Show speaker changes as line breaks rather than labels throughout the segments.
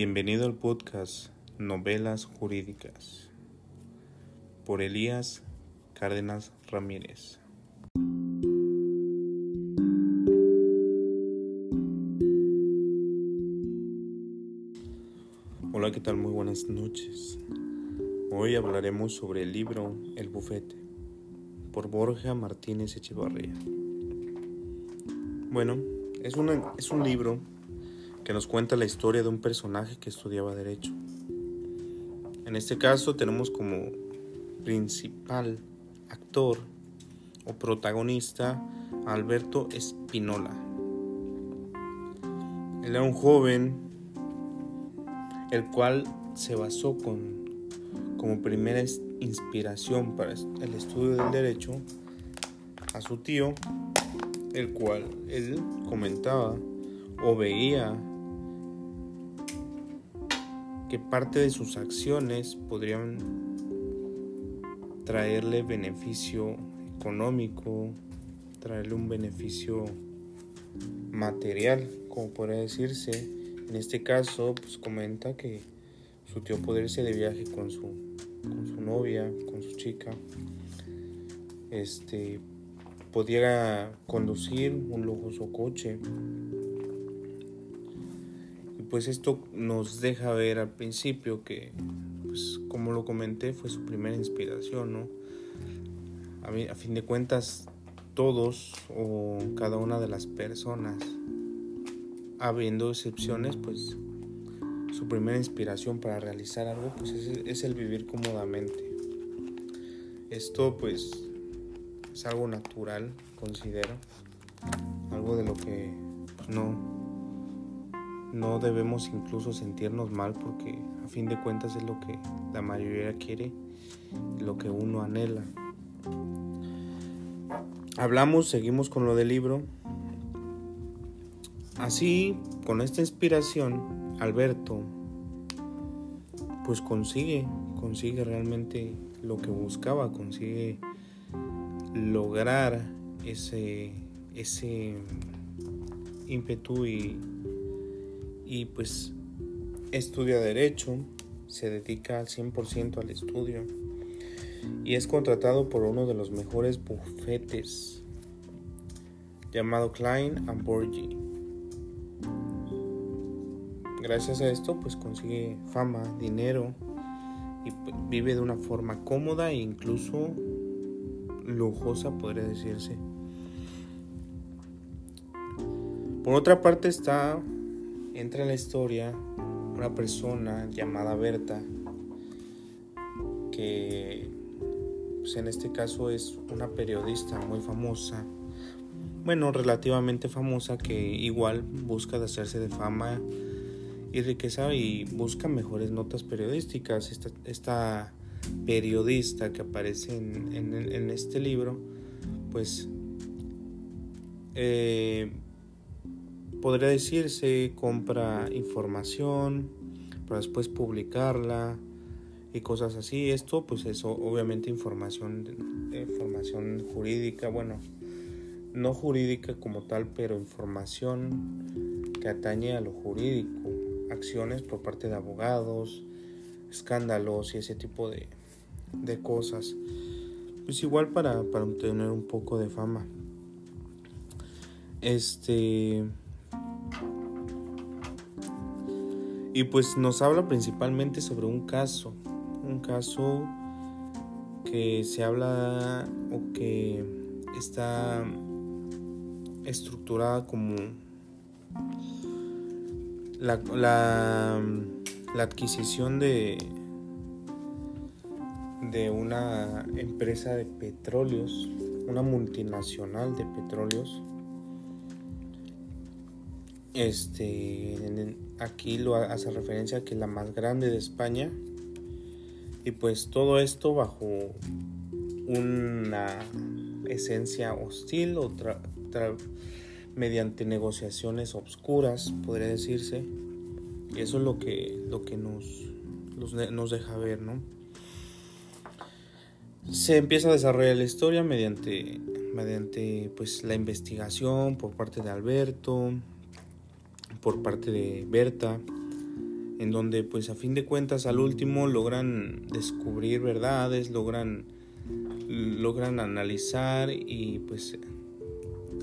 Bienvenido al podcast Novelas Jurídicas por Elías Cárdenas Ramírez. Hola, ¿qué tal? Muy buenas noches. Hoy hablaremos sobre el libro El Bufete por Borja Martínez Echevarría. Bueno, es, una, es un libro que nos cuenta la historia de un personaje que estudiaba derecho. En este caso tenemos como principal actor o protagonista a Alberto Espinola. Él era un joven el cual se basó con, como primera inspiración para el estudio del derecho a su tío, el cual él comentaba o veía que parte de sus acciones podrían traerle beneficio económico, traerle un beneficio material, como podría decirse. En este caso, pues comenta que su tío podría irse de viaje con su, con su novia, con su chica. Este podía conducir un lujoso coche pues esto nos deja ver al principio que, pues, como lo comenté, fue su primera inspiración, ¿no? A, fin de cuentas, todos o cada una de las personas, habiendo excepciones, pues su primera inspiración para realizar algo pues es, es, el vivir cómodamente. Esto pues es algo natural, considero, algo de lo que no no debemos incluso sentirnos mal porque a fin de cuentas es lo que la mayoría quiere lo que uno anhela. Hablamos, seguimos con lo del libro. Así, con esta inspiración, Alberto pues consigue, consigue realmente lo que buscaba, consigue lograr ese, ese ímpetu y y pues estudia derecho, se dedica al 100% al estudio y es contratado por uno de los mejores bufetes llamado Klein and Borgi. Gracias a esto pues consigue fama, dinero y vive de una forma cómoda e incluso lujosa podría decirse. Por otra parte está entra en la historia una persona llamada Berta, que pues en este caso es una periodista muy famosa, bueno, relativamente famosa, que igual busca de hacerse de fama y riqueza y busca mejores notas periodísticas. Esta, periodista que aparece en, en, este libro, pues eh, podría decirse compra información para después publicarla y cosas así. Esto pues eso obviamente información, información jurídica, bueno, no jurídica como tal, pero información que atañe a lo jurídico, acciones por parte de abogados, escándalos y ese tipo de, de cosas. Pues igual para, para obtener un poco de fama. Este Y pues nos habla principalmente sobre un caso, un caso que se habla o que está estructurada como la, la, adquisición de, de una empresa de petróleos, una multinacional de petróleos. Este, aquí lo hace referencia a que es la más grande de España. Y pues todo esto bajo una esencia hostil o mediante negociaciones obscuras podría decirse. Y eso es lo que lo que nos nos deja ver no se empieza a desarrollar la historia mediante mediante pues la investigación por parte de Alberto por parte de Berta, en donde pues a fin de cuentas al último logran descubrir verdades, logran logran analizar y pues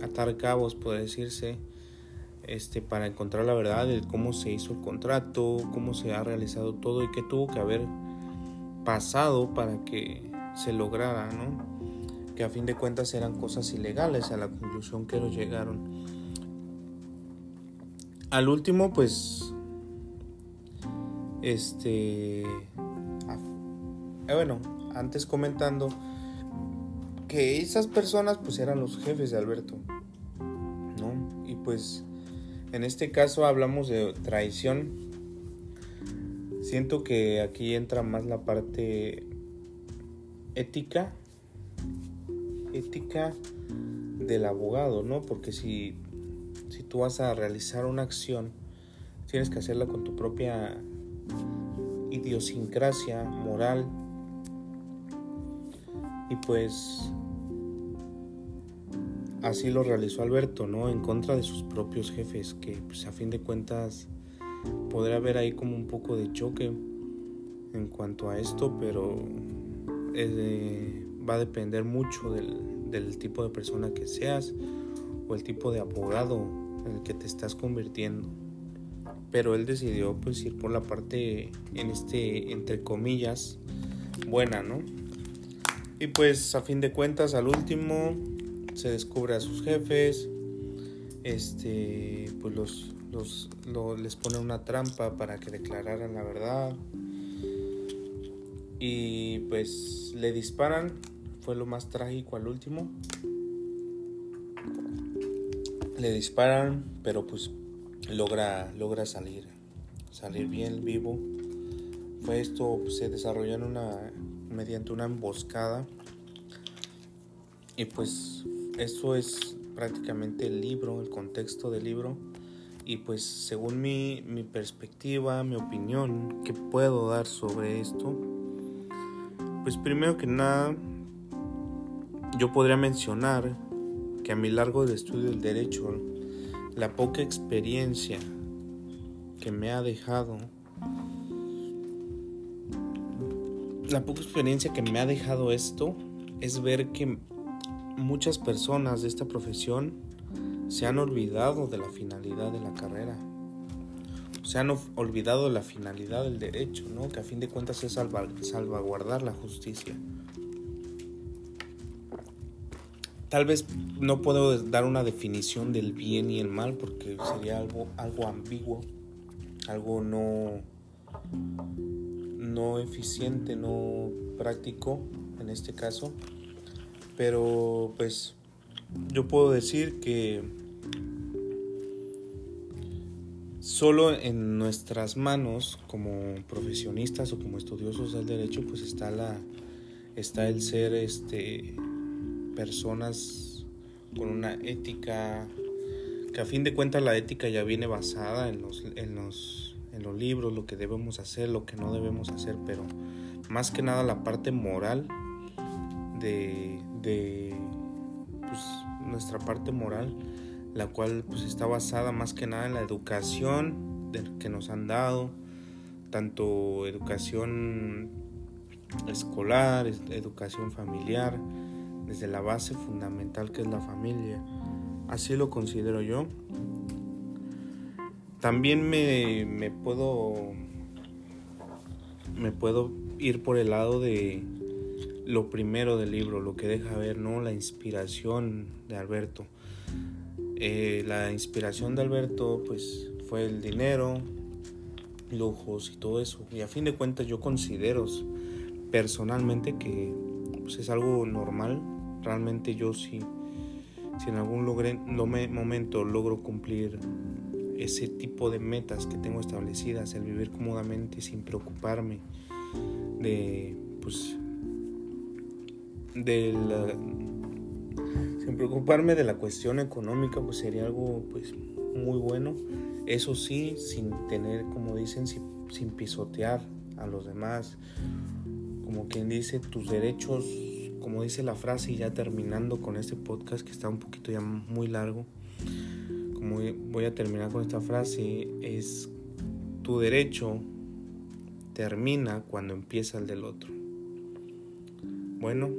atar cabos, puede decirse, este, para encontrar la verdad de cómo se hizo el contrato, cómo se ha realizado todo y qué tuvo que haber pasado para que se lograra, ¿no? Que a fin de cuentas eran cosas ilegales a la conclusión que ellos llegaron. Al último, pues, este, eh, bueno, antes comentando que esas personas pues eran los jefes de Alberto, ¿no? Y pues en este caso hablamos de traición. Siento que aquí entra más la parte ética, ética del abogado, ¿no? Porque si tú vas a realizar una acción, tienes que hacerla con tu propia idiosincrasia moral. Y pues así lo realizó Alberto, ¿no? En contra de sus propios jefes, que pues a fin de cuentas podrá haber ahí como un poco de choque en cuanto a esto, pero va a depender mucho del, del, tipo de persona que seas o el tipo de abogado en el que te estás convirtiendo. Pero él decidió pues ir por la parte en este entre comillas buena, ¿no? Y pues a fin de cuentas al último se descubre a sus jefes, este, pues los, los les pone una trampa para que declararan la verdad y pues le disparan, fue lo más trágico al último. Le disparan, pero pues logra, logra salir, salir bien vivo. Fue esto, se desarrolló en una, mediante una emboscada. Y pues eso es prácticamente el libro, el contexto del libro. Y pues según mi, mi perspectiva, mi opinión, ¿qué puedo dar sobre esto? Pues primero que nada, yo podría mencionar que a mi largo de estudio del derecho, la poca experiencia que me ha dejado, la poca experiencia que me ha dejado esto es ver que muchas personas de esta profesión se han olvidado de la finalidad de la carrera. Se han olvidado de la finalidad del derecho, ¿no? que a fin de cuentas es salvaguardar la justicia. Tal vez no puedo dar una definición del bien y el mal porque sería algo, algo ambiguo, algo no, no eficiente, no práctico en este caso. Pero pues yo puedo decir que solo en nuestras manos como profesionistas o como estudiosos del derecho pues está la está el ser este personas con una ética que a fin de cuentas la ética ya viene basada en los, en los, en los libros, lo que debemos hacer, lo que no debemos hacer, pero más que nada la parte moral de, de pues, nuestra parte moral, la cual pues, está basada más que nada en la educación que nos han dado, tanto educación escolar, educación familiar, desde la base fundamental que es la familia. Así lo considero yo. También me, me puedo me puedo ir por el lado de lo primero del libro, lo que deja ver, ¿no? La inspiración de Alberto. Eh, la inspiración de Alberto, pues, fue el dinero, lujos y todo eso. Y a fin de cuentas yo considero personalmente que pues, es algo normal. Realmente yo sí, si en algún momento logro cumplir ese tipo de metas que tengo establecidas, el vivir cómodamente sin preocuparme de pues de sin preocuparme de la cuestión económica, pues sería algo pues muy bueno. Eso sí, sin tener, como dicen, sin, pisotear a los demás. Como quien dice, tus derechos, como dice la frase, y ya terminando con este podcast que está un poquito ya muy largo, como voy a terminar con esta frase, es tu derecho termina cuando empieza el del otro. Bueno,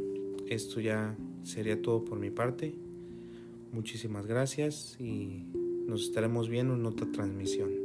esto ya sería todo por mi parte. Muchísimas gracias y nos estaremos viendo en otra transmisión.